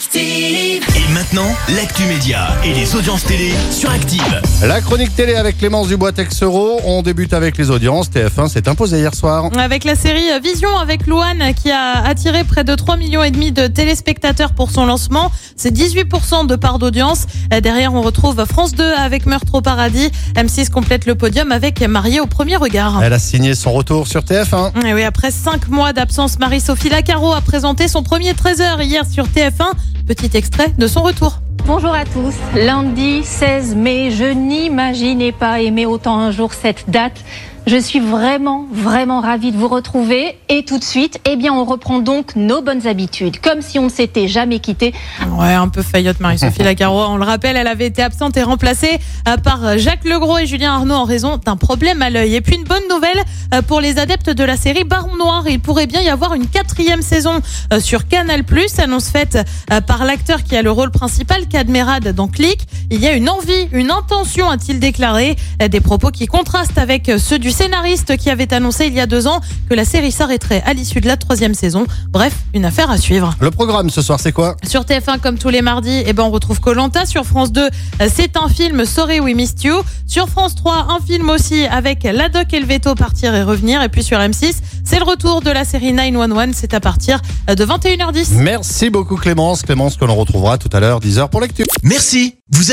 Active. Et maintenant, l'actu média et les audiences télé sur Active. La chronique télé avec Clémence Dubois-Texero. On débute avec les audiences. TF1 s'est imposé hier soir. Avec la série Vision avec Louane qui a attiré près de 3 millions et demi de téléspectateurs pour son lancement. C'est 18% de part d'audience. Derrière, on retrouve France 2 avec Meurtre au paradis. M6 complète le podium avec Marié au premier regard. Elle a signé son retour sur TF1. Et oui, après 5 mois d'absence, Marie-Sophie Lacaro a présenté son premier 13h hier sur TF1. Petit extrait de son retour. Bonjour à tous. Lundi 16 mai, je n'imaginais pas aimer autant un jour cette date. Je suis vraiment, vraiment ravie de vous retrouver. Et tout de suite, eh bien, on reprend donc nos bonnes habitudes, comme si on ne s'était jamais quitté. Ouais, un peu faillotte Marie-Sophie Lacaro. On le rappelle, elle avait été absente et remplacée euh, par Jacques Legros et Julien Arnaud en raison d'un problème à l'œil. Et puis une bonne nouvelle euh, pour les adeptes de la série Baron Noir. Il pourrait bien y avoir une quatrième saison euh, sur Canal+. Annonce faite par l'acteur qui a le rôle principal, Cadmerade dans Click. Il y a une envie, une intention, a-t-il déclaré. Des propos qui contrastent avec ceux du scénariste qui avait annoncé il y a deux ans que la série s'arrêterait à l'issue de la troisième saison. Bref, une affaire à suivre. Le programme ce soir, c'est quoi? Sur TF1, comme tous les mardis, eh ben, on retrouve Colanta. Sur France 2, c'est un film Sorry We Missed You. Sur France 3, un film aussi avec La Doc et le Veto partir et revenir. Et puis sur M6, c'est le retour de la série 911. C'est à partir de 21h10. Merci beaucoup Clémence. Clémence que l'on retrouvera tout à l'heure 10h pour lecture. Merci. Vous